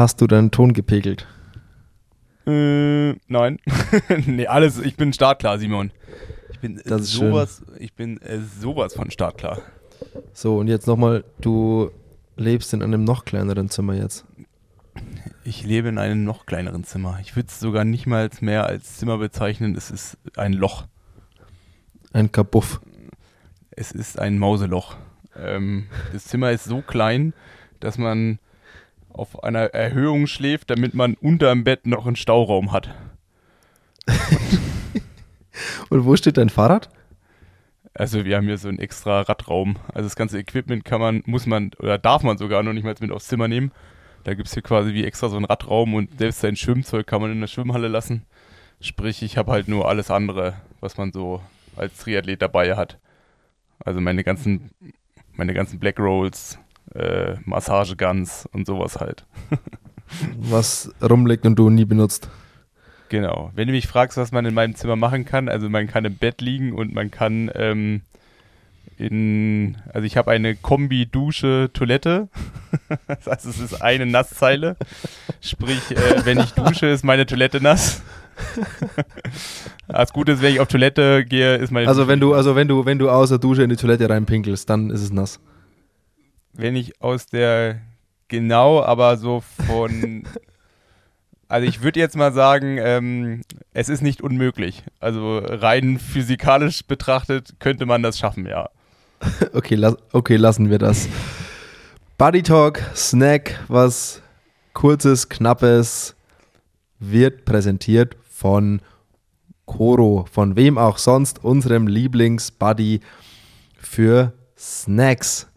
Hast du deinen Ton gepegelt? Äh, nein. nee, alles, ich bin startklar, Simon. Ich bin Das ist sowas, ich bin äh, sowas von startklar. So, und jetzt nochmal, du lebst in einem noch kleineren Zimmer jetzt. Ich lebe in einem noch kleineren Zimmer. Ich würde es sogar nicht mal mehr als Zimmer bezeichnen. Es ist ein Loch. Ein Kabuff. Es ist ein Mauseloch. Ähm, das Zimmer ist so klein, dass man auf einer Erhöhung schläft, damit man unterm Bett noch einen Stauraum hat. Und wo steht dein Fahrrad? Also wir haben hier so einen extra Radraum. Also das ganze Equipment kann man, muss man oder darf man sogar noch nicht mal mit aufs Zimmer nehmen. Da gibt es hier quasi wie extra so einen Radraum und selbst sein Schwimmzeug kann man in der Schwimmhalle lassen. Sprich, ich habe halt nur alles andere, was man so als Triathlet dabei hat. Also meine ganzen, meine ganzen Black Rolls, äh, Massageguns und sowas halt. Was rumliegt und du nie benutzt. Genau. Wenn du mich fragst, was man in meinem Zimmer machen kann, also man kann im Bett liegen und man kann ähm, in, also ich habe eine Kombi-Dusche-Toilette. das heißt, es ist eine Nasszeile. Sprich, äh, wenn ich dusche, ist meine Toilette nass. das Gute ist, wenn ich auf Toilette gehe, ist meine Also Dusche wenn du, also wenn du, wenn du aus der Dusche in die Toilette reinpinkelst, dann ist es nass. Wenn ich aus der genau, aber so von also ich würde jetzt mal sagen, ähm, es ist nicht unmöglich. Also rein physikalisch betrachtet könnte man das schaffen, ja. Okay, las okay, lassen wir das. Buddy Talk, Snack, was kurzes, knappes, wird präsentiert von Koro, von wem auch sonst, unserem Lieblingsbuddy für Snacks.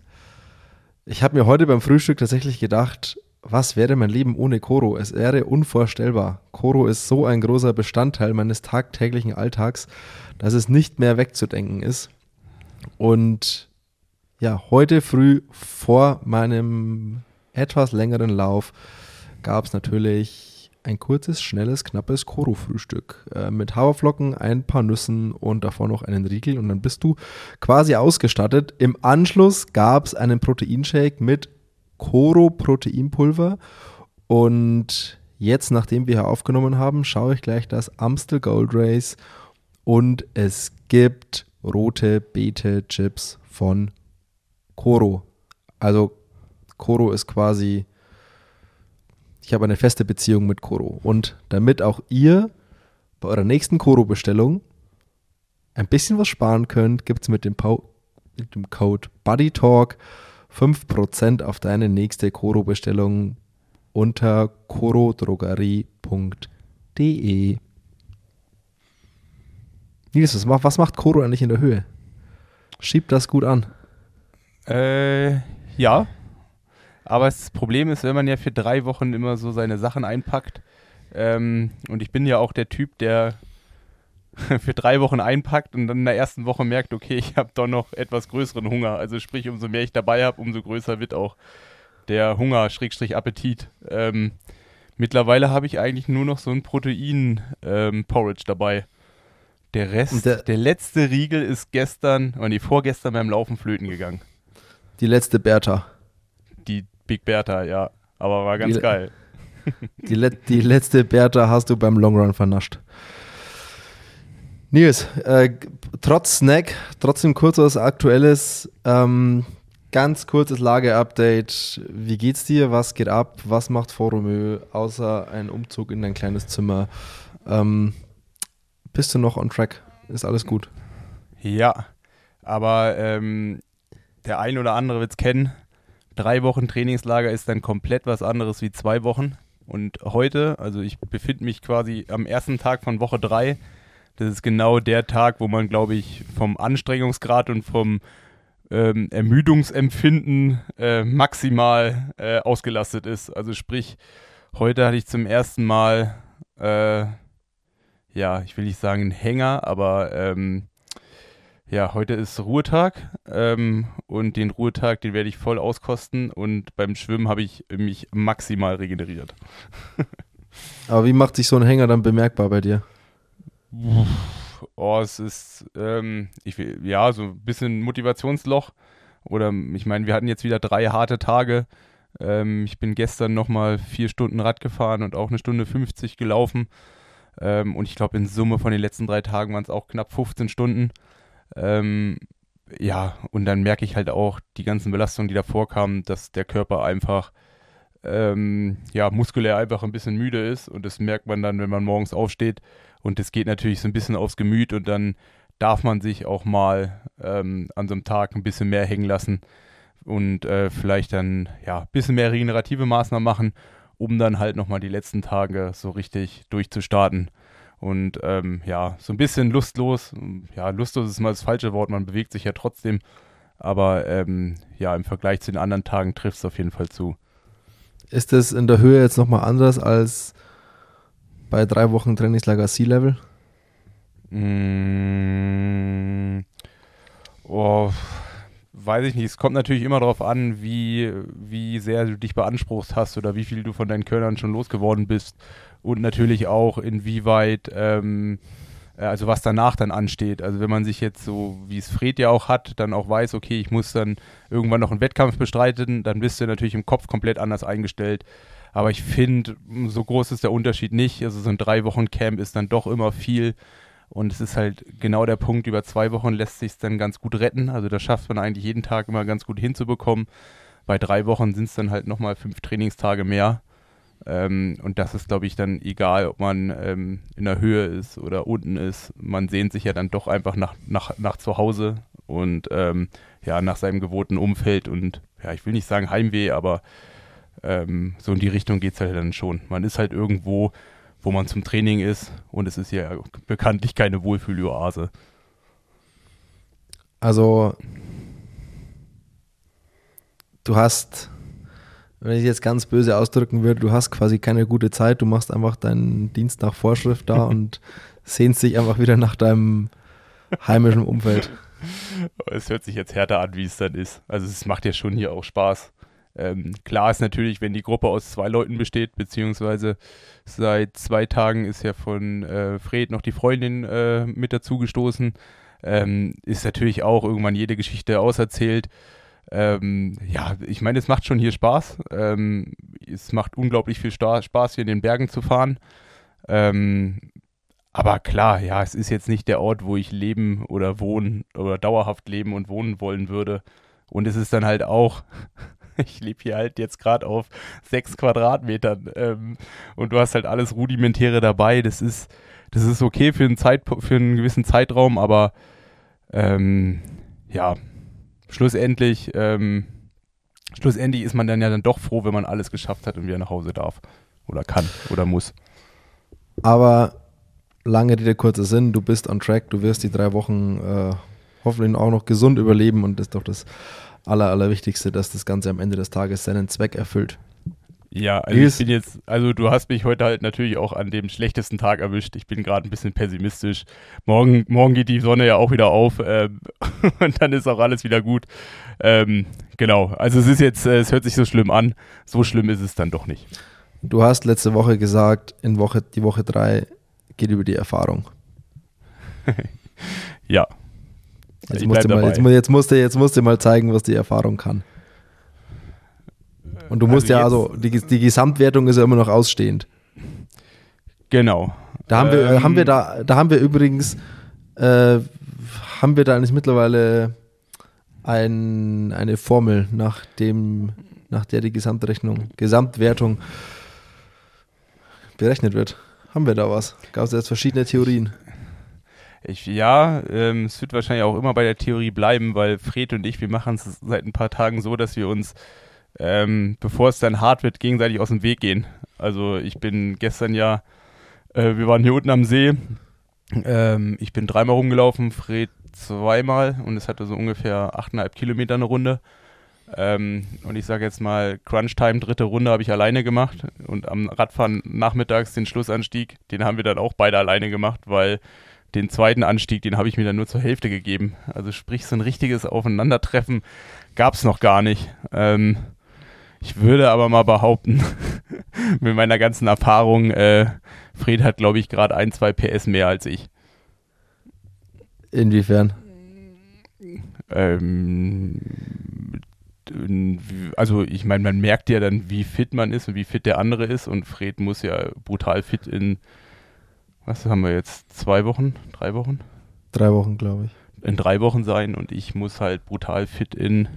Ich habe mir heute beim Frühstück tatsächlich gedacht, was wäre mein Leben ohne Koro? Es wäre unvorstellbar. Koro ist so ein großer Bestandteil meines tagtäglichen Alltags, dass es nicht mehr wegzudenken ist. Und ja, heute früh vor meinem etwas längeren Lauf gab es natürlich ein kurzes, schnelles, knappes Koro-Frühstück äh, mit Haferflocken, ein paar Nüssen und davor noch einen Riegel und dann bist du quasi ausgestattet. Im Anschluss gab es einen Proteinshake mit Koro-Proteinpulver und jetzt, nachdem wir hier aufgenommen haben, schaue ich gleich das Amstel Gold Race und es gibt rote Beete Chips von Koro. Also Koro ist quasi, ich habe eine feste Beziehung mit Koro. Und damit auch ihr bei eurer nächsten Koro-Bestellung ein bisschen was sparen könnt, gibt es mit, dem mit dem Code BuddyTalk 5% auf deine nächste Koro-Bestellung unter korodrogerie.de. Nils, was macht Koro eigentlich in der Höhe? Schiebt das gut an. Äh, ja. Aber das Problem ist, wenn man ja für drei Wochen immer so seine Sachen einpackt, ähm, und ich bin ja auch der Typ, der für drei Wochen einpackt und dann in der ersten Woche merkt, okay, ich habe doch noch etwas größeren Hunger. Also sprich, umso mehr ich dabei habe, umso größer wird auch der Hunger, Schrägstrich Appetit. Ähm, mittlerweile habe ich eigentlich nur noch so ein Protein-Porridge dabei. Der Rest, der- der, letzte Riegel ist gestern, oder nee, vorgestern beim Laufen flöten gegangen. Die letzte Bertha. Die Big Bertha, ja. Aber war ganz Die- geil. Die, le die letzte Bertha hast du beim Long Run vernascht. Nils, äh, trotz Snack, trotzdem kurzes aktuelles, ähm, ganz kurzes Lageupdate. Wie geht's dir? Was geht ab? Was macht Forumö außer ein Umzug in dein kleines Zimmer? Ähm, bist du noch on track? Ist alles gut? Ja, aber ähm, der ein oder andere wird es kennen. Drei Wochen Trainingslager ist dann komplett was anderes wie zwei Wochen. Und heute, also ich befinde mich quasi am ersten Tag von Woche drei. Das ist genau der Tag, wo man, glaube ich, vom Anstrengungsgrad und vom ähm, Ermüdungsempfinden äh, maximal äh, ausgelastet ist. Also sprich, heute hatte ich zum ersten Mal, äh, ja, ich will nicht sagen einen Hänger, aber ähm, ja, heute ist Ruhetag ähm, und den Ruhetag, den werde ich voll auskosten und beim Schwimmen habe ich mich maximal regeneriert. Aber wie macht sich so ein Hänger dann bemerkbar bei dir? Oh, es ist, ähm, ich ja, so ein bisschen Motivationsloch. Oder ich meine, wir hatten jetzt wieder drei harte Tage. Ähm, ich bin gestern nochmal vier Stunden Rad gefahren und auch eine Stunde 50 gelaufen. Ähm, und ich glaube, in Summe von den letzten drei Tagen waren es auch knapp 15 Stunden. Ähm, ja, und dann merke ich halt auch die ganzen Belastungen, die davor kamen, dass der Körper einfach ähm, ja, muskulär einfach ein bisschen müde ist. Und das merkt man dann, wenn man morgens aufsteht. Und das geht natürlich so ein bisschen aufs Gemüt und dann darf man sich auch mal ähm, an so einem Tag ein bisschen mehr hängen lassen und äh, vielleicht dann ja ein bisschen mehr regenerative Maßnahmen machen, um dann halt nochmal die letzten Tage so richtig durchzustarten. Und ähm, ja, so ein bisschen lustlos. Ja, lustlos ist mal das falsche Wort, man bewegt sich ja trotzdem. Aber ähm, ja, im Vergleich zu den anderen Tagen trifft es auf jeden Fall zu. Ist das in der Höhe jetzt nochmal anders als bei drei Wochen Trainingslager Sea-Level? Mm, oh, weiß ich nicht. Es kommt natürlich immer darauf an, wie, wie sehr du dich beansprucht hast oder wie viel du von deinen Körnern schon losgeworden bist. Und natürlich auch, inwieweit, ähm, äh, also was danach dann ansteht. Also wenn man sich jetzt so, wie es Fred ja auch hat, dann auch weiß, okay, ich muss dann irgendwann noch einen Wettkampf bestreiten, dann bist du natürlich im Kopf komplett anders eingestellt. Aber ich finde, so groß ist der Unterschied nicht. Also so ein drei Wochen Camp ist dann doch immer viel. Und es ist halt genau der Punkt, über zwei Wochen lässt sich es dann ganz gut retten. Also das schafft man eigentlich jeden Tag immer ganz gut hinzubekommen. Bei drei Wochen sind es dann halt nochmal fünf Trainingstage mehr. Ähm, und das ist, glaube ich, dann egal, ob man ähm, in der Höhe ist oder unten ist. Man sehnt sich ja dann doch einfach nach, nach, nach zu Hause und ähm, ja, nach seinem gewohnten Umfeld. Und ja, ich will nicht sagen Heimweh, aber ähm, so in die Richtung geht es halt dann schon. Man ist halt irgendwo, wo man zum Training ist und es ist ja bekanntlich keine Wohlfühloase. Also, du hast wenn ich jetzt ganz böse ausdrücken würde, du hast quasi keine gute Zeit, du machst einfach deinen Dienst nach Vorschrift da und sehnst dich einfach wieder nach deinem heimischen Umfeld. Es hört sich jetzt härter an, wie es dann ist. Also es macht ja schon hier auch Spaß. Ähm, klar ist natürlich, wenn die Gruppe aus zwei Leuten besteht, beziehungsweise seit zwei Tagen ist ja von äh, Fred noch die Freundin äh, mit dazugestoßen, ähm, ist natürlich auch irgendwann jede Geschichte auserzählt. Ähm, ja, ich meine, es macht schon hier Spaß. Ähm, es macht unglaublich viel Spaß, hier in den Bergen zu fahren. Ähm, aber klar, ja, es ist jetzt nicht der Ort, wo ich leben oder wohnen oder dauerhaft leben und wohnen wollen würde. Und es ist dann halt auch, ich lebe hier halt jetzt gerade auf sechs Quadratmetern ähm, und du hast halt alles Rudimentäre dabei. Das ist, das ist okay für einen, Zeit, für einen gewissen Zeitraum, aber ähm, ja, schlussendlich, ähm, schlussendlich ist man dann ja dann doch froh, wenn man alles geschafft hat und wieder nach Hause darf. Oder kann oder muss. Aber lange Rede, kurzer Sinn, du bist on track, du wirst die drei Wochen äh, hoffentlich auch noch gesund überleben und das ist doch das Aller, Allerwichtigste, dass das Ganze am Ende des Tages seinen Zweck erfüllt. Ja, also ich bin jetzt, also du hast mich heute halt natürlich auch an dem schlechtesten Tag erwischt. Ich bin gerade ein bisschen pessimistisch. Morgen, morgen geht die Sonne ja auch wieder auf ähm, und dann ist auch alles wieder gut. Ähm, genau, also es ist jetzt, äh, es hört sich so schlimm an. So schlimm ist es dann doch nicht. Du hast letzte Woche gesagt, in Woche, die Woche drei geht über die Erfahrung. ja. Jetzt musst, mal, jetzt, jetzt, musst du, jetzt musst du mal zeigen, was die Erfahrung kann. Und du musst also ja, also die, die Gesamtwertung ist ja immer noch ausstehend. Genau. Da haben wir, ähm, haben wir da, da haben wir übrigens, äh, haben wir da eigentlich mittlerweile ein, eine Formel, nach dem, nach der die Gesamtrechnung, Gesamtwertung berechnet wird. Haben wir da was? Gab es jetzt verschiedene Theorien? Ich, ja, ähm, es wird wahrscheinlich auch immer bei der Theorie bleiben, weil Fred und ich, wir machen es seit ein paar Tagen so, dass wir uns ähm, bevor es dann hart wird, gegenseitig aus dem Weg gehen. Also ich bin gestern ja, äh, wir waren hier unten am See. Ähm, ich bin dreimal rumgelaufen, Fred zweimal und es hatte so ungefähr 8,5 Kilometer eine Runde. Ähm, und ich sage jetzt mal, Crunch Time, dritte Runde habe ich alleine gemacht. Und am Radfahren nachmittags den Schlussanstieg, den haben wir dann auch beide alleine gemacht, weil den zweiten Anstieg, den habe ich mir dann nur zur Hälfte gegeben. Also sprich, so ein richtiges Aufeinandertreffen gab es noch gar nicht. Ähm, ich würde aber mal behaupten, mit meiner ganzen Erfahrung, äh, Fred hat, glaube ich, gerade ein, zwei PS mehr als ich. Inwiefern? Ähm, also ich meine, man merkt ja dann, wie fit man ist und wie fit der andere ist und Fred muss ja brutal fit in, was haben wir jetzt, zwei Wochen, drei Wochen? Drei Wochen, glaube ich. In drei Wochen sein und ich muss halt brutal fit in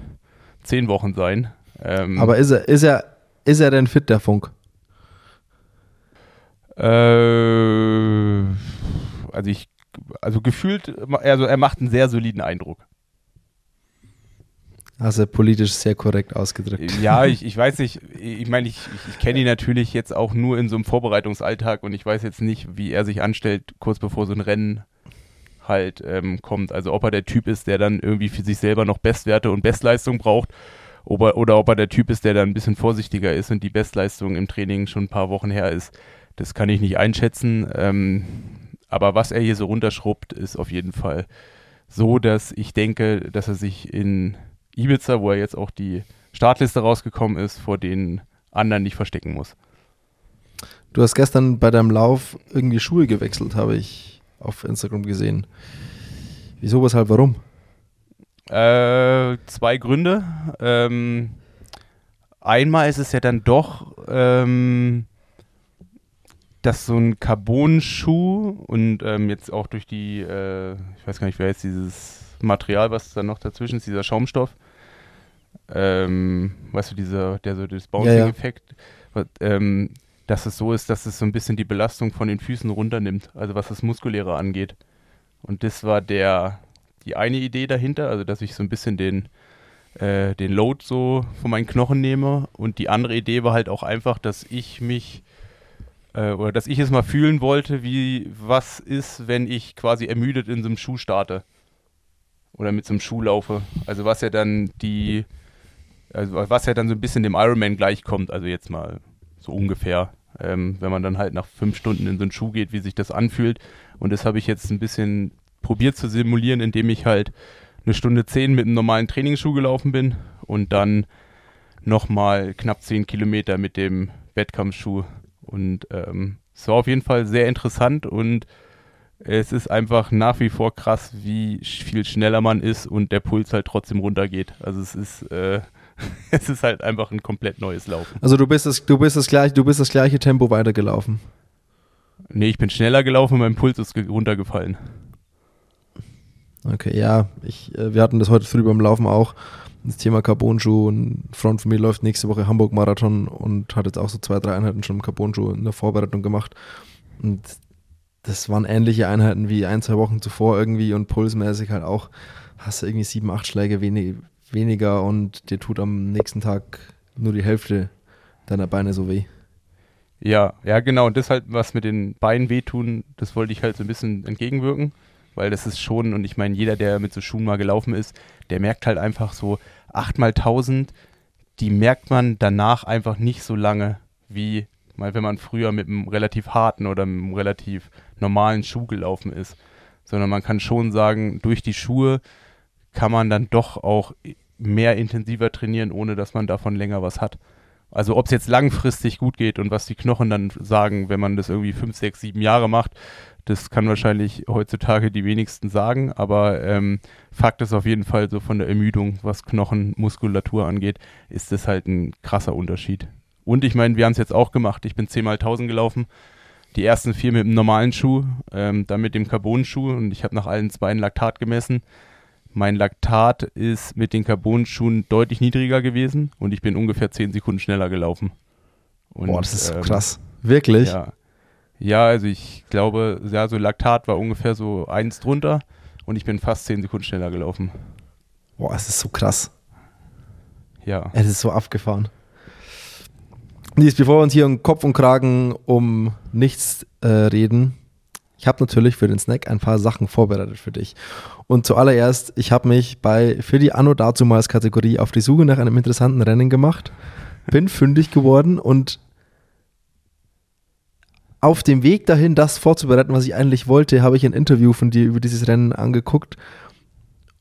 zehn Wochen sein. Ähm, Aber ist er, ist er, ist er denn fit, der Funk? Äh, also ich, also gefühlt, also er macht einen sehr soliden Eindruck. Also politisch sehr korrekt ausgedrückt. Ja, ich, ich weiß nicht, ich meine, ich, ich, ich kenne ihn natürlich jetzt auch nur in so einem Vorbereitungsalltag und ich weiß jetzt nicht, wie er sich anstellt, kurz bevor so ein Rennen halt ähm, kommt. Also ob er der Typ ist, der dann irgendwie für sich selber noch Bestwerte und Bestleistung braucht ob er, oder ob er der Typ ist, der dann ein bisschen vorsichtiger ist und die Bestleistung im Training schon ein paar Wochen her ist. Das kann ich nicht einschätzen. Ähm, aber was er hier so runterschrubbt, ist auf jeden Fall so, dass ich denke, dass er sich in Ibiza, wo er jetzt auch die Startliste rausgekommen ist, vor den anderen nicht verstecken muss. Du hast gestern bei deinem Lauf irgendwie Schuhe gewechselt, habe ich auf Instagram gesehen. Wieso, weshalb, warum? Äh, zwei Gründe. Ähm, einmal ist es ja dann doch, ähm, dass so ein Carbon-Schuh und ähm, jetzt auch durch die, äh, ich weiß gar nicht, wer jetzt dieses Material, was da noch dazwischen ist, dieser Schaumstoff, ähm, weißt du, dieser, der so das Bouncing-Effekt, ja, ja. ähm, dass es so ist, dass es so ein bisschen die Belastung von den Füßen runternimmt, also was das Muskuläre angeht. Und das war der, die eine Idee dahinter, also dass ich so ein bisschen den, äh, den Load so von meinen Knochen nehme. Und die andere Idee war halt auch einfach, dass ich mich äh, oder dass ich es mal fühlen wollte, wie was ist, wenn ich quasi ermüdet in so einem Schuh starte. Oder mit so einem Schuh laufe. Also was ja dann die, also was ja dann so ein bisschen dem Ironman gleichkommt, also jetzt mal so ungefähr. Ähm, wenn man dann halt nach fünf Stunden in so einen Schuh geht, wie sich das anfühlt. Und das habe ich jetzt ein bisschen probiert zu simulieren, indem ich halt eine Stunde zehn mit einem normalen Trainingsschuh gelaufen bin und dann nochmal knapp zehn Kilometer mit dem Wettkampfschuh. Und ähm, es war auf jeden Fall sehr interessant und es ist einfach nach wie vor krass, wie viel schneller man ist und der Puls halt trotzdem runtergeht. Also es ist, äh, es ist halt einfach ein komplett neues Laufen. Also du bist das, du bist das gleiche, du bist das gleiche Tempo weitergelaufen. Nee, ich bin schneller gelaufen mein Puls ist runtergefallen. Okay, ja, ich, äh, wir hatten das heute früh beim Laufen auch. Das Thema Carbon-Schuh. Ein Freund von mir läuft nächste Woche Hamburg-Marathon und hat jetzt auch so zwei, drei Einheiten schon im Carbon-Schuh in der Vorbereitung gemacht. Und das waren ähnliche Einheiten wie ein, zwei Wochen zuvor irgendwie und pulsmäßig halt auch. Hast du irgendwie sieben, acht Schläge wenig, weniger und dir tut am nächsten Tag nur die Hälfte deiner Beine so weh. Ja, ja, genau. Und das halt, was mit den Beinen wehtun, das wollte ich halt so ein bisschen entgegenwirken weil das ist schon, und ich meine, jeder, der mit so Schuhen mal gelaufen ist, der merkt halt einfach so 8 mal 1000, die merkt man danach einfach nicht so lange, wie mal wenn man früher mit einem relativ harten oder einem relativ normalen Schuh gelaufen ist. Sondern man kann schon sagen, durch die Schuhe kann man dann doch auch mehr intensiver trainieren, ohne dass man davon länger was hat. Also ob es jetzt langfristig gut geht und was die Knochen dann sagen, wenn man das irgendwie fünf, sechs, sieben Jahre macht, das kann wahrscheinlich heutzutage die wenigsten sagen, aber ähm, Fakt ist auf jeden Fall so von der Ermüdung, was Knochenmuskulatur angeht, ist das halt ein krasser Unterschied. Und ich meine, wir haben es jetzt auch gemacht. Ich bin 10 mal 1000 gelaufen. Die ersten vier mit dem normalen Schuh, ähm, dann mit dem Carbon-Schuh und ich habe nach allen zwei ein Laktat gemessen. Mein Laktat ist mit den Carbon-Schuhen deutlich niedriger gewesen und ich bin ungefähr 10 Sekunden schneller gelaufen. Und, Boah, das ist ähm, krass. Wirklich? Ja, ja, also ich glaube, ja, so Laktat war ungefähr so eins drunter und ich bin fast zehn Sekunden schneller gelaufen. Boah, es ist so krass. Ja. Es ist so abgefahren. Nies, bevor wir uns hier um Kopf und Kragen um nichts äh, reden, ich habe natürlich für den Snack ein paar Sachen vorbereitet für dich. Und zuallererst, ich habe mich bei für die Anno dazumals Kategorie auf die Suche nach einem interessanten Rennen gemacht, bin fündig geworden und auf dem Weg dahin, das vorzubereiten, was ich eigentlich wollte, habe ich ein Interview von dir über dieses Rennen angeguckt.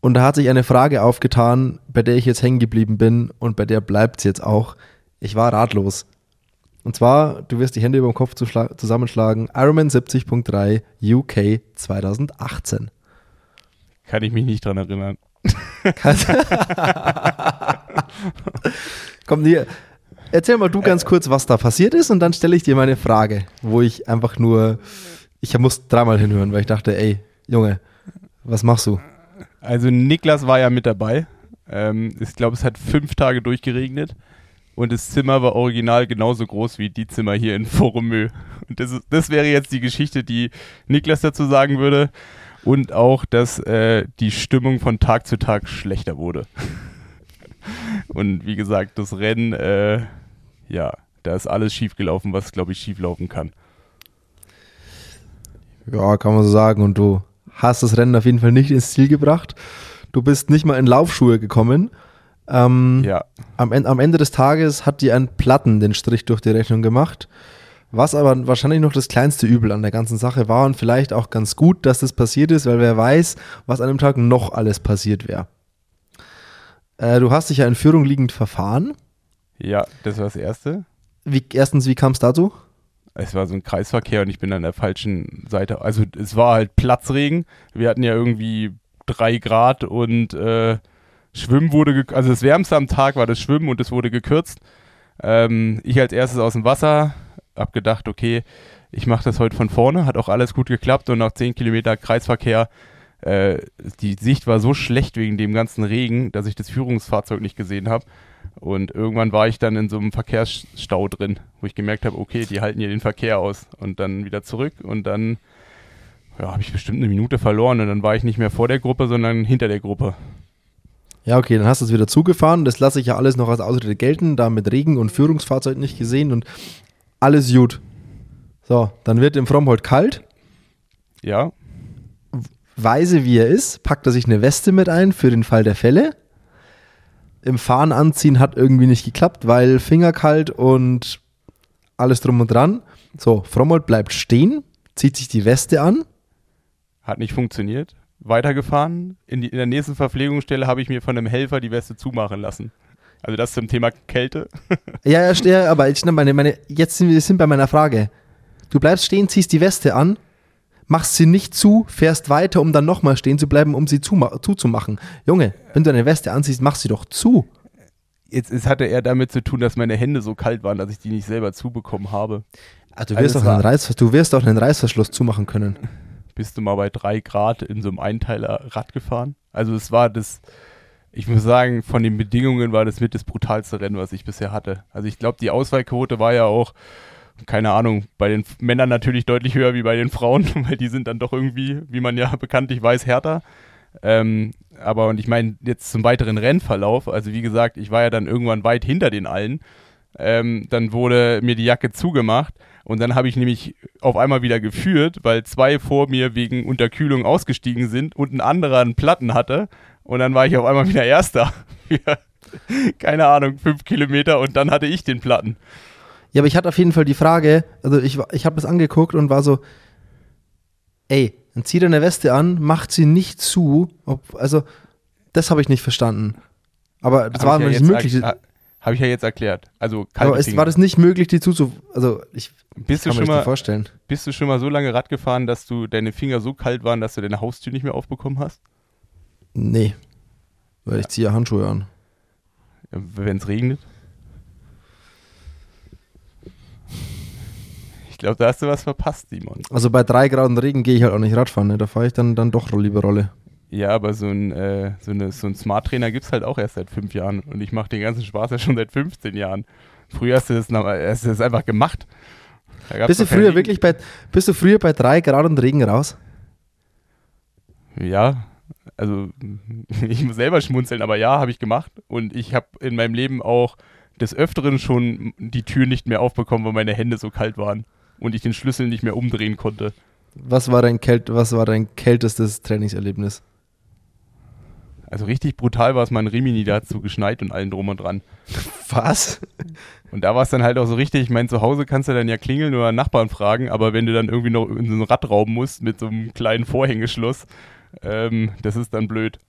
Und da hat sich eine Frage aufgetan, bei der ich jetzt hängen geblieben bin und bei der bleibt es jetzt auch. Ich war ratlos. Und zwar, du wirst die Hände über dem Kopf zusammenschlagen, Ironman 70.3 UK 2018. Kann ich mich nicht dran erinnern. Komm, hier, erzähl mal du ganz kurz, was da passiert ist und dann stelle ich dir meine Frage, wo ich einfach nur, ich muss dreimal hinhören, weil ich dachte, ey, Junge, was machst du? Also Niklas war ja mit dabei. Ähm, ich glaube, es hat fünf Tage durchgeregnet und das Zimmer war original genauso groß wie die Zimmer hier in Forumö. Und das, das wäre jetzt die Geschichte, die Niklas dazu sagen würde. Und auch, dass äh, die Stimmung von Tag zu Tag schlechter wurde. Und wie gesagt, das Rennen, äh, ja, da ist alles schiefgelaufen, was, glaube ich, schieflaufen kann. Ja, kann man so sagen. Und du hast das Rennen auf jeden Fall nicht ins Ziel gebracht. Du bist nicht mal in Laufschuhe gekommen. Ähm, Ja, am, am Ende des Tages hat dir ein Platten den Strich durch die Rechnung gemacht. Was aber wahrscheinlich noch das kleinste Übel an der ganzen Sache war und vielleicht auch ganz gut, dass das passiert ist, weil wer weiß, was an dem Tag noch alles passiert wäre. Äh, du hast dich ja in Führung liegend verfahren. ja, das war das Erste. Wie, erstens, wie kam es dazu? Es war so ein Kreisverkehr und ich bin an der falschen Seite. Also es war halt Platzregen. Wir hatten ja irgendwie drei Grad und äh, Schwimmen wurde, also das Wärmste am Tag war das Schwimmen und es wurde gekürzt. Ähm, ich als erstes aus dem Wasser, hab gedacht, okay, ich mache das heute von vorne, hat auch alles gut geklappt und nach 10 Kilometer Kreisverkehr, äh, die Sicht war so schlecht wegen dem ganzen Regen, dass ich das Führungsfahrzeug nicht gesehen habe. Und irgendwann war ich dann in so einem Verkehrsstau drin, wo ich gemerkt habe, okay, die halten hier den Verkehr aus und dann wieder zurück und dann ja, habe ich bestimmt eine Minute verloren und dann war ich nicht mehr vor der Gruppe, sondern hinter der Gruppe. Ja, okay, dann hast du es wieder zugefahren. Das lasse ich ja alles noch als Ausrede gelten, da mit Regen und Führungsfahrzeug nicht gesehen und alles gut. So, dann wird im Frommholt kalt. Ja, weise wie er ist, packt er sich eine Weste mit ein für den Fall der Fälle. Im Fahren anziehen hat irgendwie nicht geklappt, weil Fingerkalt und alles drum und dran. So, Frommold bleibt stehen, zieht sich die Weste an. hat nicht funktioniert. Weitergefahren. In, die, in der nächsten Verpflegungsstelle habe ich mir von einem Helfer die Weste zumachen lassen. Also das zum Thema Kälte. Ja, ja aber ich, meine, meine, jetzt sind wir sind bei meiner Frage. Du bleibst stehen, ziehst die Weste an, machst sie nicht zu, fährst weiter, um dann nochmal stehen zu bleiben, um sie zuma- zuzumachen. Junge, wenn du eine Weste anziehst, mach sie doch zu. Jetzt, es hatte eher damit zu tun, dass meine Hände so kalt waren, dass ich die nicht selber zubekommen habe. Also du, Also wirst auch einen Reiß, du wirst auch einen Reißverschluss zumachen können. Bist du mal bei drei Grad in so einem Einteiler Rad gefahren? Also es war das, ich muss sagen, von den Bedingungen war das mit das brutalste Rennen, was ich bisher hatte. Also ich glaube, die Auswahlquote war ja auch, keine Ahnung, bei den Männern natürlich deutlich höher wie bei den Frauen, weil die sind dann doch irgendwie, wie man ja bekanntlich weiß, härter. Ähm, aber und ich meine, jetzt zum weiteren Rennverlauf, also wie gesagt, ich war ja dann irgendwann weit hinter den allen. Ähm, dann wurde mir die Jacke zugemacht und dann habe ich nämlich auf einmal wieder geführt, weil zwei vor mir wegen Unterkühlung ausgestiegen sind und ein anderer einen Platten hatte. Und dann war ich auf einmal wieder Erster. Keine Ahnung, fünf Kilometer und dann hatte ich den Platten. Ja, aber ich hatte auf jeden Fall die Frage, also ich, ich habe das angeguckt und war so, ey, dann zieh deine Weste an, macht sie nicht zu. Ob, also, das habe ich nicht verstanden. Aber das Hab war ja nicht möglich. ha- Habe ich ja jetzt erklärt. Also aber es war das nicht möglich, die zuzu... Also, ich bist, du kann mir schon nicht mal, vorstellen. bist du schon mal so lange Rad gefahren, dass du deine Finger so kalt waren, dass du deine Haustür nicht mehr aufbekommen hast? Nee. Weil ich ziehe ja Handschuhe an. Wenn es regnet? Ich glaube, da hast du was verpasst, Simon. Also bei drei Grad und Regen gehe ich halt auch nicht Radfahren. Ne? Da fahre ich dann, dann doch lieber Rolle. Ja, aber so ein, äh, so eine, so ein Smart Trainer gibt es halt auch erst seit fünf Jahren. Und ich mache den ganzen Spaß ja schon seit 15 Jahren. Früher hast du das, noch- hast du das einfach gemacht. Bist du früher Regen. wirklich bei, bist du früher bei drei Grad und Regen raus? Ja, also ich muss selber schmunzeln, aber ja, habe ich gemacht. Und ich habe in meinem Leben auch des Öfteren schon die Tür nicht mehr aufbekommen, weil meine Hände so kalt waren und ich den Schlüssel nicht mehr umdrehen konnte. Was war dein, Kält, was war dein kältestes Trainingserlebnis? Also richtig brutal war es mal in Rimini, da hat so geschneit und allen drum und dran. Was? Und da war es dann halt auch so richtig, ich meine, zu Hause kannst du dann ja klingeln oder Nachbarn fragen, aber wenn du dann irgendwie noch in so ein Rad rauben musst mit so einem kleinen Vorhängeschloss, ähm, das ist dann blöd.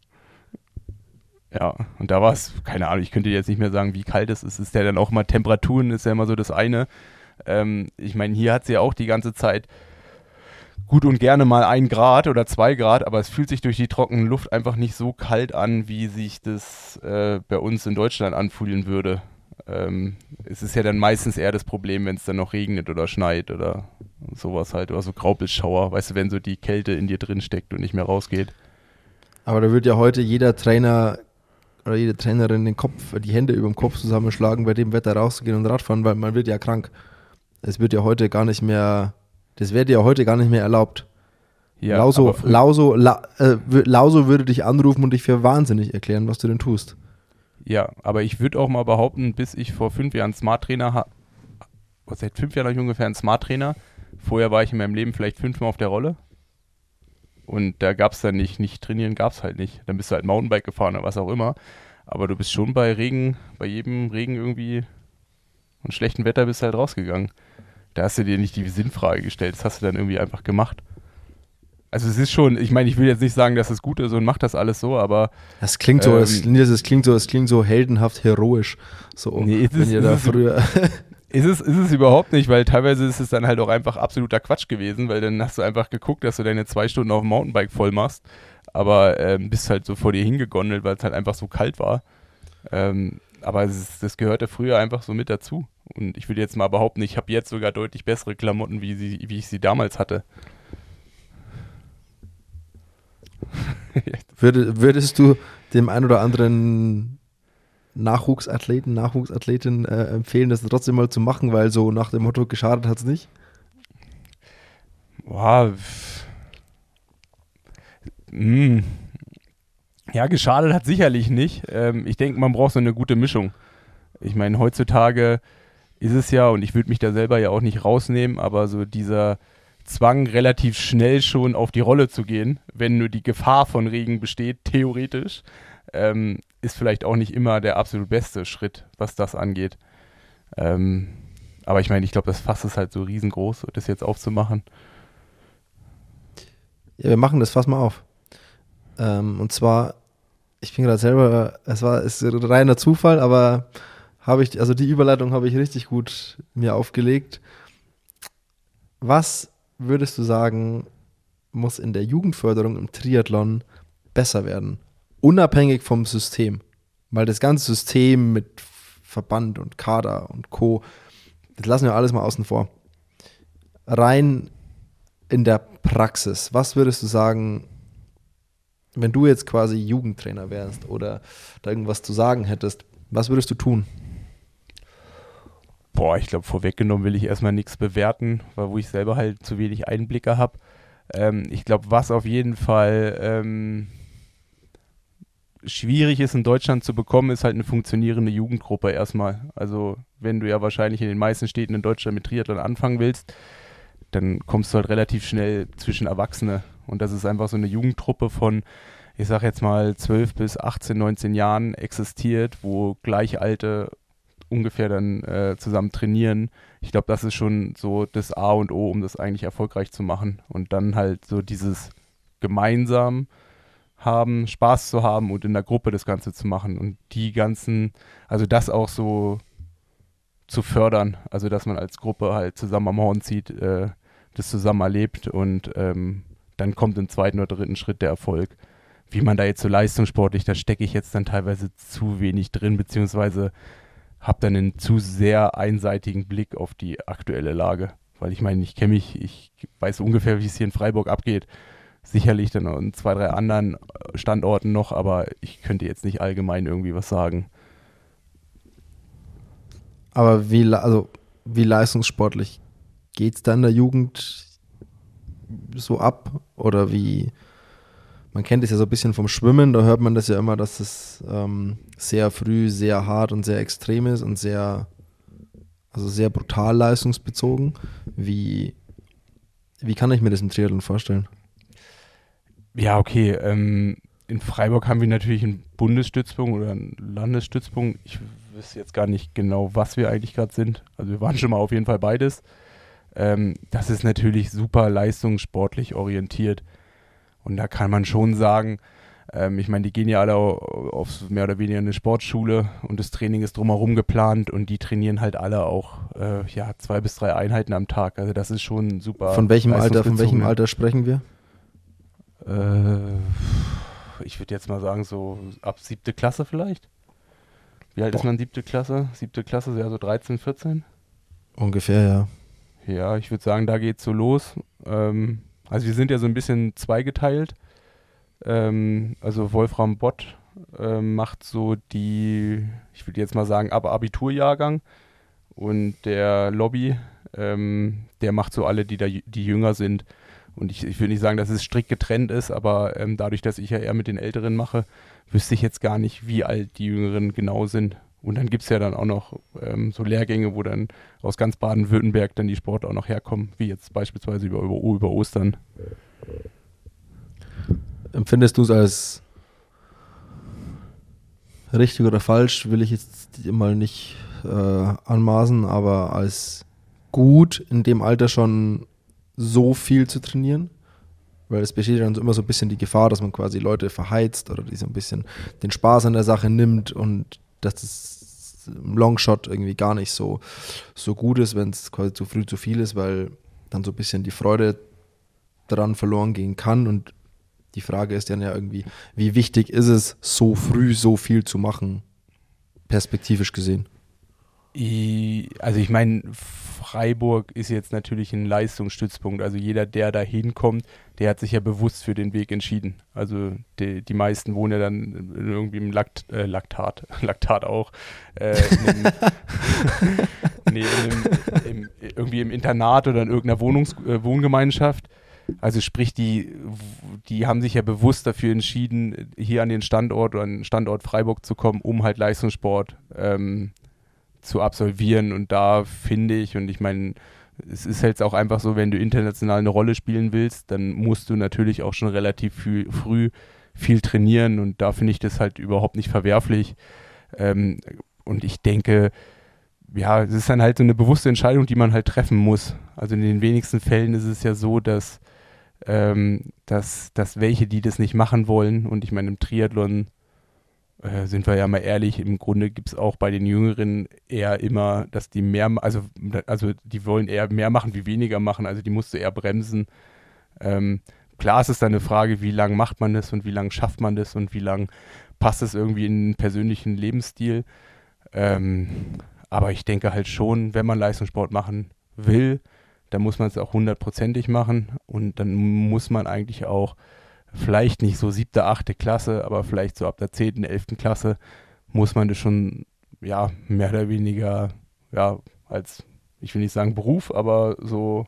Ja, und da war es, keine Ahnung, ich könnte jetzt nicht mehr sagen, wie kalt es ist. Es ist ja dann auch mal Temperaturen, ist ja immer so das eine. Ähm, ich meine, hier hat sie ja auch die ganze Zeit gut und gerne mal ein Grad oder zwei Grad, aber es fühlt sich durch die trockene Luft einfach nicht so kalt an, wie sich das äh, bei uns in Deutschland anfühlen würde. Ähm, es ist ja dann meistens eher das Problem, wenn es dann noch regnet oder schneit oder sowas halt, oder so Graupelschauer, weißt du, wenn so die Kälte in dir drin steckt und nicht mehr rausgeht. Aber da wird ja heute jeder Trainer oder jede Trainerin den Kopf, die Hände über dem Kopf zusammenschlagen, bei dem Wetter rauszugehen und Radfahren, weil man wird ja krank. Es wird ja heute gar nicht mehr, das wird ja heute gar nicht mehr erlaubt. Ja, Lauso, Lauso, La, äh, Lauso würde dich anrufen und dich für wahnsinnig erklären, was du denn tust. Ja, aber ich würde auch mal behaupten, bis ich vor fünf Jahren Smart Trainer habe, seit fünf Jahren habe ich ungefähr einen Smart Trainer. Vorher war ich in meinem Leben vielleicht fünfmal auf der Rolle. Und da gab es dann nicht, nicht trainieren gab es halt nicht. Dann bist du halt Mountainbike gefahren oder was auch immer. Aber du bist schon bei Regen, bei jedem Regen irgendwie und schlechtem Wetter bist du halt rausgegangen. Da hast du dir nicht die Sinnfrage gestellt, das hast du dann irgendwie einfach gemacht. Also es ist schon, ich meine, ich will jetzt nicht sagen, dass es gut ist und macht das alles so, aber Das klingt so, Ähm, das, Nils, das klingt so, das klingt so heldenhaft heroisch. So, Nee, es wenn ist- ihr es da ist- früher. Ist es, ist es überhaupt nicht, weil teilweise ist es dann halt auch einfach absoluter Quatsch gewesen, weil dann hast du einfach geguckt, dass du deine zwei Stunden auf dem Mountainbike voll machst, aber ähm, bist halt so vor dir hingegondelt, weil es halt einfach so kalt war. Ähm, aber es ist, das gehörte früher einfach so mit dazu. Und ich würde jetzt mal behaupten, ich habe jetzt sogar deutlich bessere Klamotten, wie, sie, wie ich sie damals hatte. Würde, würdest du dem ein oder anderen Nachwuchsathleten, Nachwuchsathletin äh, empfehlen, das trotzdem mal zu machen, weil so nach dem Motto geschadet hat es nicht? Boah. pff. Mm. Ja, geschadet hat sicherlich nicht. Ähm, ich denke, man braucht so eine gute Mischung. Ich meine, heutzutage ist es ja, und ich würde mich da selber ja auch nicht rausnehmen, aber so dieser Zwang, relativ schnell schon auf die Rolle zu gehen, wenn nur die Gefahr von Regen besteht, theoretisch, ähm, ist vielleicht auch nicht immer der absolut beste Schritt, was das angeht. Ähm, aber ich meine, ich glaube, das Fass ist halt so riesengroß, das jetzt aufzumachen. Ja, wir machen das Fass mal auf. Ähm, und zwar, ich bin gerade selber, es war ist reiner Zufall, aber habe ich, also die Überleitung habe ich richtig gut mir aufgelegt. Was würdest du sagen, muss in der Jugendförderung im Triathlon besser werden? Unabhängig vom System. Weil das ganze System mit Verband und Kader und Co., das lassen wir alles mal außen vor. Rein in der Praxis, was würdest du sagen, wenn du jetzt quasi Jugendtrainer wärst oder da irgendwas zu sagen hättest, was würdest du tun? Boah, ich glaube, vorweggenommen will ich erstmal nichts bewerten, weil wo ich selber halt zu wenig Einblicke habe. Ähm, ich glaube, was auf jeden Fall ähm, schwierig ist in Deutschland zu bekommen, ist halt eine funktionierende Jugendgruppe erstmal. Also wenn du ja wahrscheinlich in den meisten Städten in Deutschland mit Triathlon anfangen willst, dann kommst du halt relativ schnell zwischen Erwachsene. Und das ist einfach so eine Jugendtruppe von, ich sag jetzt mal, 12 bis 18, 19 Jahren existiert, wo Gleichalte ungefähr dann äh, zusammen trainieren. Ich glaube, das ist schon so das A und O, um das eigentlich erfolgreich zu machen. Und dann halt so dieses gemeinsam haben, Spaß zu haben und in der Gruppe das Ganze zu machen und die ganzen, also das auch so zu fördern, also dass man als Gruppe halt zusammen am Horn zieht, äh, das zusammen erlebt und ähm, dann kommt im zweiten oder dritten Schritt der Erfolg. Wie man da jetzt so leistungssportlich, da stecke ich jetzt dann teilweise zu wenig drin, beziehungsweise habe dann einen zu sehr einseitigen Blick auf die aktuelle Lage. Weil ich meine, ich kenne mich, ich weiß ungefähr, wie es hier in Freiburg abgeht. Sicherlich dann an zwei, drei anderen Standorten noch, aber ich könnte jetzt nicht allgemein irgendwie was sagen. Aber wie, also, wie leistungssportlich geht es da in der Jugend so ab? Oder wie, man kennt es ja so ein bisschen vom Schwimmen, da hört man das ja immer, dass es ähm, sehr früh, sehr hart und sehr extrem ist und sehr, also sehr brutal leistungsbezogen. Wie, wie kann ich mir das im Triathlon vorstellen? Ja, okay. Ähm, in Freiburg haben wir natürlich einen Bundesstützpunkt oder einen Landesstützpunkt. Ich wüsste jetzt gar nicht genau, was wir eigentlich gerade sind. Also wir waren schon mal auf jeden Fall beides. Ähm, das ist natürlich super leistungssportlich orientiert. Und da kann man schon sagen, Ähm, ich meine, die gehen ja alle auf mehr oder weniger eine Sportschule und das Training ist drumherum geplant und die trainieren halt alle auch äh, ja, zwei bis drei Einheiten am Tag. Also das ist schon super. Von welchem Alter, von welchem Alter sprechen wir? Äh, ich würde jetzt mal sagen, so ab siebte Klasse vielleicht. Wie alt Boah. ist man siebte Klasse? Siebte Klasse, ja so 13, 14? Ungefähr, ja. Ja, ich würde sagen, da geht es so los. Ähm, also wir sind ja so ein bisschen zweigeteilt. Ähm, also Wolfram Bott ähm, macht so die, ich würde jetzt mal sagen, ab Abiturjahrgang. Und der Lobby, ähm, der macht so alle, die da die jünger sind. Und ich, ich will nicht sagen, dass es strikt getrennt ist, aber ähm, dadurch, dass ich ja eher mit den Älteren mache, wüsste ich jetzt gar nicht, wie alt die Jüngeren genau sind. Und dann gibt es ja dann auch noch ähm, so Lehrgänge, wo dann aus ganz Baden-Württemberg dann die Sportler auch noch herkommen, wie jetzt beispielsweise über, über, über Ostern. Empfindest du es als richtig oder falsch, will ich jetzt mal nicht äh, anmaßen, aber als gut in dem Alter schon so viel zu trainieren? Weil es besteht dann immer so ein bisschen die Gefahr, dass man quasi Leute verheizt oder die so ein bisschen den Spaß an der Sache nimmt und dass es im Longshot irgendwie gar nicht so, so gut ist, wenn es quasi zu früh zu viel ist, weil dann so ein bisschen die Freude daran verloren gehen kann. Und die Frage ist dann ja irgendwie, wie wichtig ist es, so früh so viel zu machen, perspektivisch gesehen? Also ich meine, Freiburg ist jetzt natürlich ein Leistungsstützpunkt. Also jeder, der da hinkommt, der hat sich ja bewusst für den Weg entschieden. Also die, die meisten wohnen ja dann irgendwie im Lakt, äh, Laktat, Laktat auch, äh, in nee, in im, irgendwie im Internat oder in irgendeiner Wohnungs, äh, Wohngemeinschaft. Also sprich, die, die haben sich ja bewusst dafür entschieden, hier an den Standort oder an den Standort Freiburg zu kommen, um halt Leistungssport ähm, zu absolvieren. Und da finde ich, und ich meine, es ist halt auch einfach so, wenn du international eine Rolle spielen willst, dann musst du natürlich auch schon relativ viel, früh viel trainieren. Und da finde ich das halt überhaupt nicht verwerflich. Ähm, und ich denke, ja, es ist dann halt so eine bewusste Entscheidung, die man halt treffen muss. Also in den wenigsten Fällen ist es ja so, dass, ähm, dass, dass welche, die das nicht machen wollen, und ich meine, im Triathlon äh, sind wir ja mal ehrlich, im Grunde gibt es auch bei den Jüngeren eher immer, dass die mehr, also, also die wollen eher mehr machen wie weniger machen, also die musst du eher bremsen. Ähm, klar ist es dann eine Frage, wie lange macht man das und wie lange schafft man das und wie lange passt es irgendwie in den persönlichen Lebensstil. Ähm, aber ich denke halt schon, wenn man Leistungssport machen will, dann muss man es auch hundertprozentig machen und dann muss man eigentlich auch vielleicht nicht so siebte, achte Klasse, aber vielleicht so ab der zehnten, elften Klasse muss man das schon, ja, mehr oder weniger, ja, als, ich will nicht sagen Beruf, aber so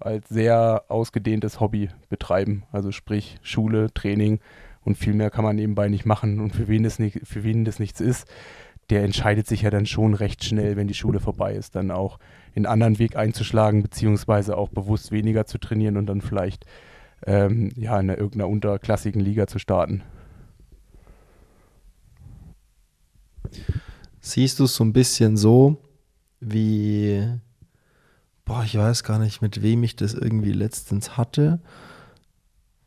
als sehr ausgedehntes Hobby betreiben. Also sprich Schule, Training und viel mehr kann man nebenbei nicht machen. Und für wen das, nicht, für wen das nichts ist, der entscheidet sich ja dann schon recht schnell, wenn die Schule vorbei ist, dann auch einen anderen Weg einzuschlagen, beziehungsweise auch bewusst weniger zu trainieren und dann vielleicht ähm, ja, in irgendeiner unterklassigen Liga zu starten. Siehst du es so ein bisschen so, wie, boah, ich weiß gar nicht, mit wem ich das irgendwie letztens hatte.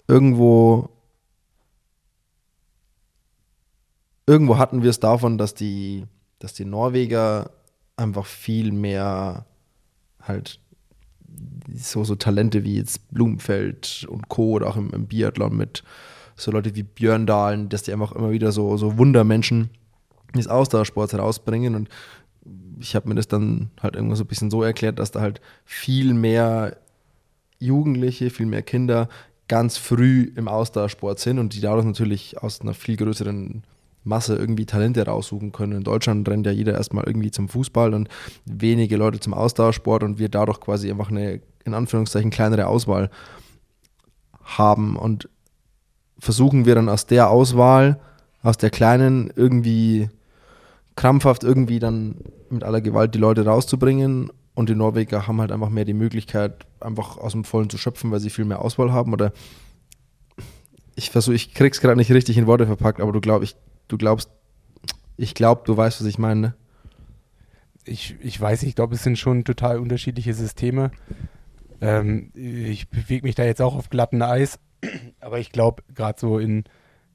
Irgendwo, irgendwo hatten wir es davon, dass die, dass die Norweger einfach viel mehr halt so, so Talente wie jetzt Blumenfeld und Co. oder auch im, im Biathlon mit so Leute wie Björn Dahlen, dass die einfach immer wieder so, so Wundermenschen des Ausdauersports herausbringen und ich habe mir das dann halt irgendwo so ein bisschen so erklärt, dass da halt viel mehr Jugendliche, viel mehr Kinder ganz früh im Ausdauersport sind und die dadurch natürlich aus einer viel größeren Masse irgendwie Talente raussuchen können. In Deutschland rennt ja jeder erstmal irgendwie zum Fußball und wenige Leute zum Ausdauersport und wir dadurch quasi einfach eine, in Anführungszeichen, kleinere Auswahl haben. Und versuchen wir dann aus der Auswahl, aus der kleinen, irgendwie krampfhaft irgendwie dann mit aller Gewalt die Leute rauszubringen. Und die Norweger haben halt einfach mehr die Möglichkeit, einfach aus dem Vollen zu schöpfen, weil sie viel mehr Auswahl haben. Oder ich versuche, ich krieg's gerade nicht richtig in Worte verpackt, aber du glaubst, ich du glaubst, ich glaube, du weißt, was ich meine. Ne? Ich, ich weiß, ich glaube, es sind schon total unterschiedliche Systeme. Ähm, ich bewege mich da jetzt auch auf glatten Eis, aber ich glaube, gerade so in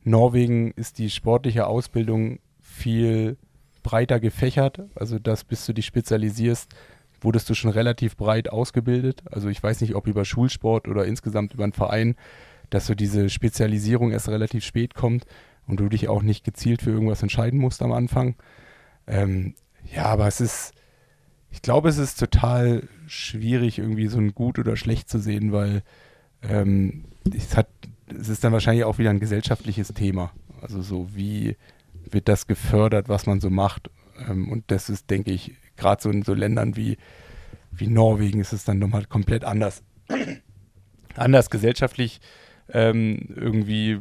Norwegen ist die sportliche Ausbildung viel breiter gefächert. Also das, bis du dich spezialisierst, wurdest du schon relativ breit ausgebildet. Also ich weiß nicht, ob über Schulsport oder insgesamt über einen Verein, dass so diese Spezialisierung erst relativ spät kommt und du dich auch nicht gezielt für irgendwas entscheiden musst am Anfang. Ähm, ja, aber es ist, ich glaube, es ist total schwierig, irgendwie so ein gut oder schlecht zu sehen, weil ähm, es, hat, es ist dann wahrscheinlich auch wieder ein gesellschaftliches Thema. Also so, wie wird das gefördert, was man so macht. Ähm, und das ist, denke ich, gerade so in so Ländern wie, wie Norwegen ist es dann nochmal komplett anders. anders gesellschaftlich ähm, irgendwie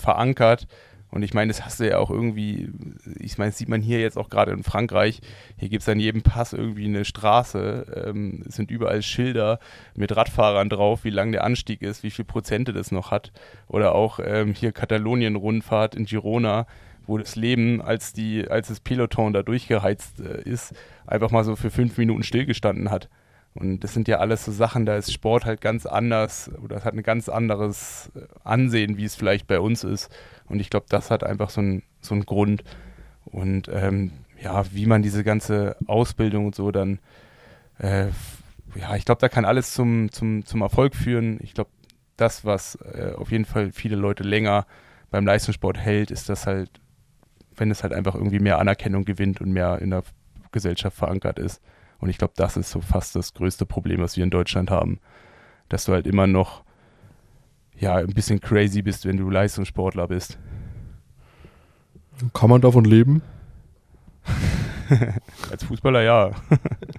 verankert. Und ich meine, das hast du ja auch irgendwie, ich meine, das sieht man hier jetzt auch gerade in Frankreich. Hier gibt es an jedem Pass irgendwie eine Straße. Ähm, es sind überall Schilder mit Radfahrern drauf, wie lang der Anstieg ist, wie viel Prozente das noch hat. Oder auch ähm, hier Katalonien-Rundfahrt in Girona wo das Leben, als, die, als das Peloton da durchgeheizt äh, ist, einfach mal so für fünf Minuten stillgestanden hat. Und das sind ja alles so Sachen, da ist Sport halt ganz anders oder es hat ein ganz anderes äh, Ansehen, wie es vielleicht bei uns ist. Und ich glaube, das hat einfach so einen so Grund. Und ähm, ja, wie man diese ganze Ausbildung und so dann, äh, ja, ich glaube, da kann alles zum, zum, zum Erfolg führen. Ich glaube, das, was äh, auf jeden Fall viele Leute länger beim Leistungssport hält, ist das halt wenn es halt einfach irgendwie mehr Anerkennung gewinnt und mehr in der Gesellschaft verankert ist. Und ich glaube, das ist so fast das größte Problem, was wir in Deutschland haben. Dass du halt immer noch ja, ein bisschen crazy bist, wenn du Leistungssportler bist. Kann man davon leben? Als Fußballer ja.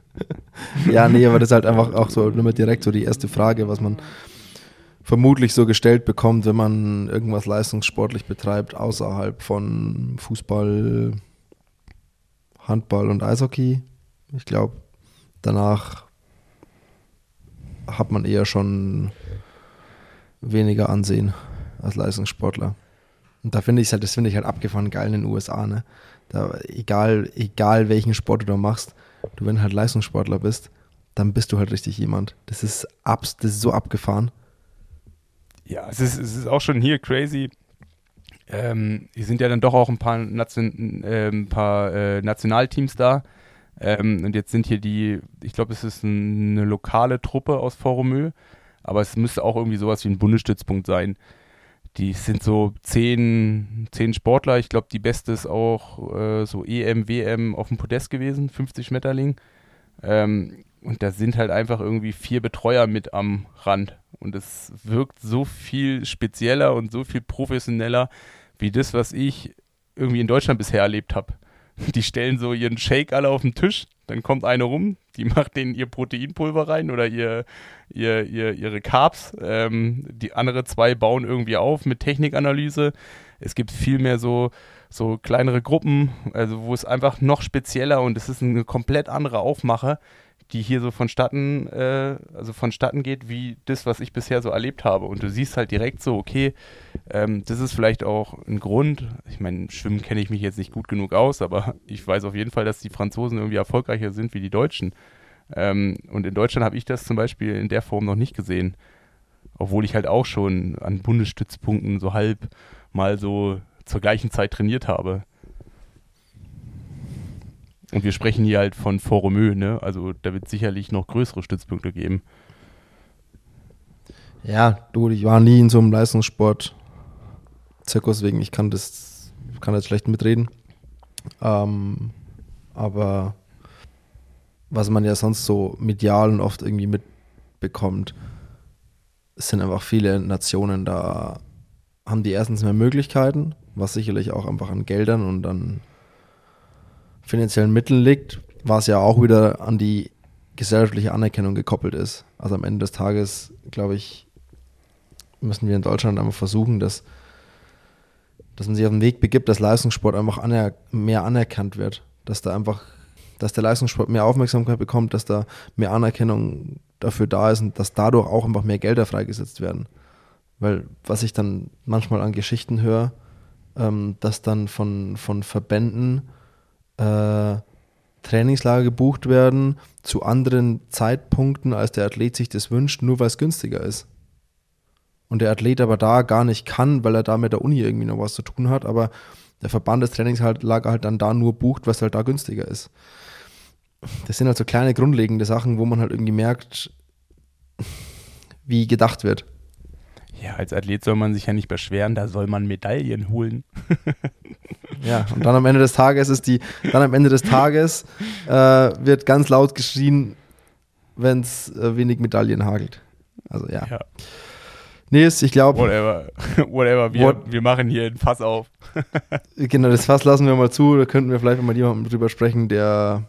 ja, nee, aber das ist halt einfach auch so nur direkt so die erste Frage, was man vermutlich so gestellt bekommt, wenn man irgendwas leistungssportlich betreibt, außerhalb von Fußball, Handball und Eishockey. Ich glaube, danach hat man eher schon weniger Ansehen als Leistungssportler. Und da finde ich halt, das finde ich halt abgefahren geil in den USA, ne? Da, egal, egal welchen Sport du da machst, du wenn halt Leistungssportler bist, dann bist du halt richtig jemand. Das ist abs, das ist so abgefahren ja, es ist, es ist auch schon hier crazy. Ähm, hier sind ja dann doch auch ein paar, Nation, äh, ein paar äh, Nationalteams da. Ähm, und jetzt sind hier die, ich glaube, es ist ein, eine lokale Truppe aus Voromö, aber es müsste auch irgendwie sowas wie ein Bundesstützpunkt sein. Die sind so zehn, zehn Sportler. Ich glaube, die beste ist auch äh, so EM, WM auf dem Podest gewesen, 50 Schmetterling. Ähm, und da sind halt einfach irgendwie vier Betreuer mit am Rand. Und es wirkt so viel spezieller und so viel professioneller wie das, was ich irgendwie in Deutschland bisher erlebt habe. Die stellen so ihren Shake alle auf den Tisch, dann kommt eine rum, die macht denen ihr Proteinpulver rein oder ihr, ihr, ihr ihre Carbs. Ähm, die andere zwei bauen irgendwie auf mit Technikanalyse. Es gibt viel mehr so, so kleinere Gruppen, also wo es einfach noch spezieller und es ist eine komplett andere Aufmache die hier so vonstatten, äh, also vonstatten geht, wie das, was ich bisher so erlebt habe. Und du siehst halt direkt so, okay, ähm, das ist vielleicht auch ein Grund. Ich meine, Schwimmen kenne ich mich jetzt nicht gut genug aus, aber ich weiß auf jeden Fall, dass die Franzosen irgendwie erfolgreicher sind wie die Deutschen. Ähm, und in Deutschland habe ich das zum Beispiel in der Form noch nicht gesehen. Obwohl ich halt auch schon an Bundesstützpunkten so halb mal so zur gleichen Zeit trainiert habe. Und wir sprechen hier halt von Foromö, ne? Also da wird sicherlich noch größere Stützpunkte geben. Ja, du, ich war nie in so einem Leistungssport. Zirkus wegen, ich kann das, kann jetzt schlecht mitreden. Ähm, aber was man ja sonst so medial und oft irgendwie mitbekommt, es sind einfach viele Nationen da, haben die erstens mehr Möglichkeiten, was sicherlich auch einfach an Geldern und an finanziellen Mitteln liegt, was ja auch wieder an die gesellschaftliche Anerkennung gekoppelt ist. Also am Ende des Tages, glaube ich, müssen wir in Deutschland einfach versuchen, dass, dass man sich auf den Weg begibt, dass Leistungssport einfach aner mehr anerkannt wird. Dass da einfach, dass der Leistungssport mehr Aufmerksamkeit bekommt, dass da mehr Anerkennung dafür da ist und dass dadurch auch einfach mehr Gelder freigesetzt werden. Weil was ich dann manchmal an Geschichten höre, ähm, dass dann von, von Verbänden äh, Trainingslager gebucht werden zu anderen Zeitpunkten, als der Athlet sich das wünscht, nur weil es günstiger ist. und der Athlet aber da gar nicht kann, weil er da mit der Uni irgendwie noch was zu tun hat, aber der Verband des Trainingslager halt dann da nur bucht, was halt da günstiger ist. Das sind halt so kleine grundlegende Sachen, wo man halt irgendwie merkt, wie gedacht wird. Ja, als Athlet soll man sich ja nicht beschweren, da soll man Medaillen holen. ja, und dann am Ende des Tages ist die, dann am Ende des Tages äh, wird ganz laut geschrien, wenn es äh, wenig Medaillen hagelt. Also ja. ja. Nils, ich glaube. Whatever. Whatever. Wir, what? wir machen hier ein Fass auf. genau, das Fass lassen wir mal zu. Da könnten wir vielleicht mal jemandem drüber sprechen, der,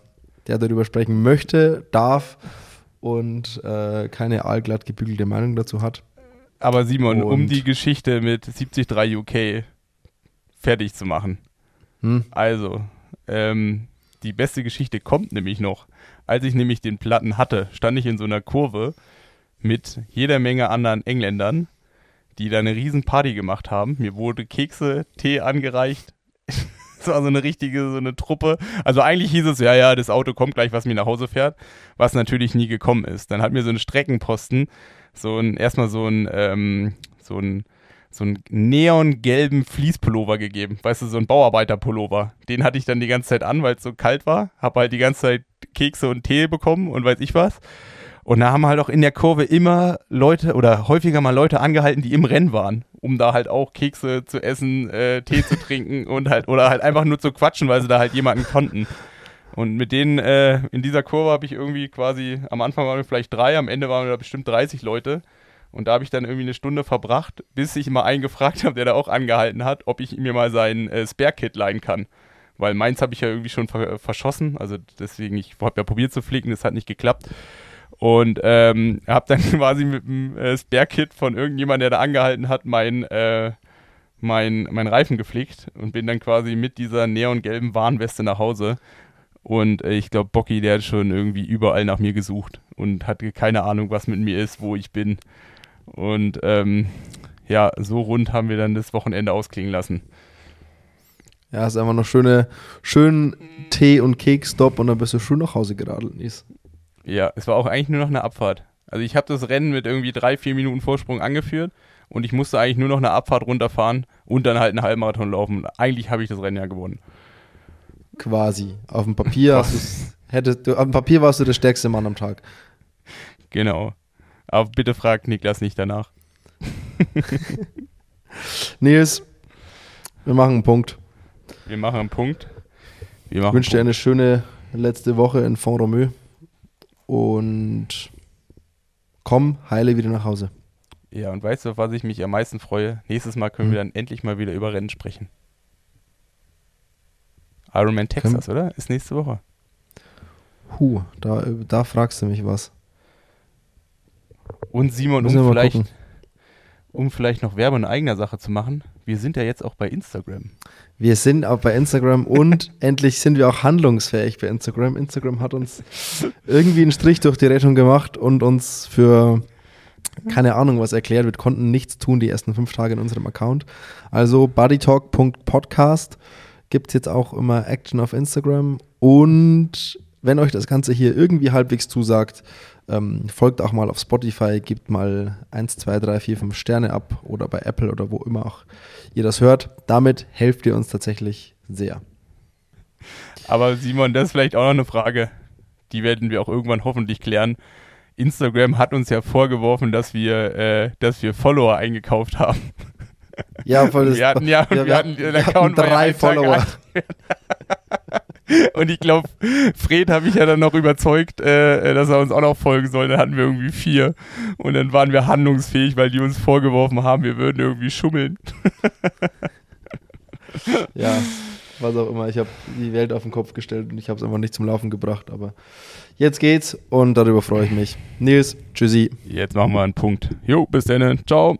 der darüber sprechen möchte, darf und äh, keine allglatt gebügelte Meinung dazu hat. Aber Simon, und um die Geschichte mit 73 UK fertig zu machen. Hm? Also, ähm, die beste Geschichte kommt nämlich noch. Als ich nämlich den Platten hatte, stand ich in so einer Kurve mit jeder Menge anderen Engländern, die da eine riesen Party gemacht haben. Mir wurde Kekse, Tee angereicht. Es war so eine richtige, so eine Truppe. Also eigentlich hieß es, ja, ja, das Auto kommt gleich, was mir nach Hause fährt, was natürlich nie gekommen ist. Dann hat mir so ein Streckenposten, so ein, erstmal so ein, ähm, so ein, so einen neongelben Fließpullover gegeben. Weißt du, so ein Bauarbeiterpullover. Den hatte ich dann die ganze Zeit an, weil es so kalt war. Hab halt die ganze Zeit Kekse und Tee bekommen und weiß ich was. Und da haben halt auch in der Kurve immer Leute oder häufiger mal Leute angehalten, die im Rennen waren, um da halt auch Kekse zu essen, äh, Tee zu trinken und halt, oder halt einfach nur zu quatschen, weil sie da halt jemanden konnten. Und mit denen äh, in dieser Kurve habe ich irgendwie quasi, am Anfang waren wir vielleicht drei, am Ende waren wir da bestimmt 30 Leute. Und da habe ich dann irgendwie eine Stunde verbracht, bis ich mal einen gefragt habe, der da auch angehalten hat, ob ich mir mal sein äh, Spare-Kit leihen kann. Weil meins habe ich ja irgendwie schon ver verschossen. Also deswegen, ich habe ja probiert zu fliegen, das hat nicht geklappt. Und ähm, habe dann quasi mit dem äh, Spare-Kit von irgendjemandem, der da angehalten hat, mein, äh, mein, mein Reifen gepflegt und bin dann quasi mit dieser neongelben Warnweste nach Hause. Und äh, ich glaube, Bocky, der hat schon irgendwie überall nach mir gesucht und hatte keine Ahnung, was mit mir ist, wo ich bin. Und ähm, ja, so rund haben wir dann das Wochenende ausklingen lassen. Ja, ist einfach noch schöne, schön Tee- und Kekstop und dann bist du schön nach Hause geradelt, Nies. Ja, es war auch eigentlich nur noch eine Abfahrt. Also ich habe das Rennen mit irgendwie drei, vier Minuten Vorsprung angeführt und ich musste eigentlich nur noch eine Abfahrt runterfahren und dann halt einen Halbmarathon laufen. Eigentlich habe ich das Rennen ja gewonnen. Quasi. Auf dem Papier hättest du, auf dem Papier warst du der stärkste Mann am Tag. Genau. Aber bitte fragt Niklas nicht danach. Nils, wir machen einen Punkt. Wir machen einen Punkt. ich wünsche dir eine schöne letzte Woche in Font-Romeu und komm heile wieder nach Hause. Ja, und weißt du, auf was ich mich am meisten freue? Nächstes Mal können hm. wir dann endlich mal wieder über Rennen sprechen. Ironman Texas, können oder? Ist nächste Woche. Huh, da, da fragst du mich was. Und Simon, um vielleicht, um vielleicht noch Werbe in eigener Sache zu machen, wir sind ja jetzt auch bei Instagram. Wir sind auch bei Instagram und endlich sind wir auch handlungsfähig bei Instagram. Instagram hat uns irgendwie einen Strich durch die Rechnung gemacht und uns für keine Ahnung was erklärt. Wir konnten nichts tun die ersten fünf Tage in unserem Account. Also bodytalk.podcast gibt es jetzt auch immer Action auf Instagram. Und wenn euch das Ganze hier irgendwie halbwegs zusagt, ähm, folgt auch mal auf Spotify, gebt mal 1, 2, 3, 4, 5 Sterne ab oder bei Apple oder wo immer auch ihr das hört. Damit helft ihr uns tatsächlich sehr. Aber Simon, das ist vielleicht auch noch eine Frage, die werden wir auch irgendwann hoffentlich klären. Instagram hat uns ja vorgeworfen, dass wir, äh, dass wir Follower eingekauft haben. Ja, voll das, wir hatten ja, wir, wir hatten, wir hatten drei Follower. Und ich glaube, Fred habe ich ja dann noch überzeugt, äh, dass er uns auch noch folgen soll. Dann hatten wir irgendwie vier. Und dann waren wir handlungsfähig, weil die uns vorgeworfen haben, wir würden irgendwie schummeln. ja, was auch immer. Ich habe die Welt auf den Kopf gestellt und ich habe es einfach nicht zum Laufen gebracht. Aber jetzt geht's und darüber freue ich mich. Nils, tschüssi. Jetzt machen wir einen Punkt. Jo, bis dann. Ciao.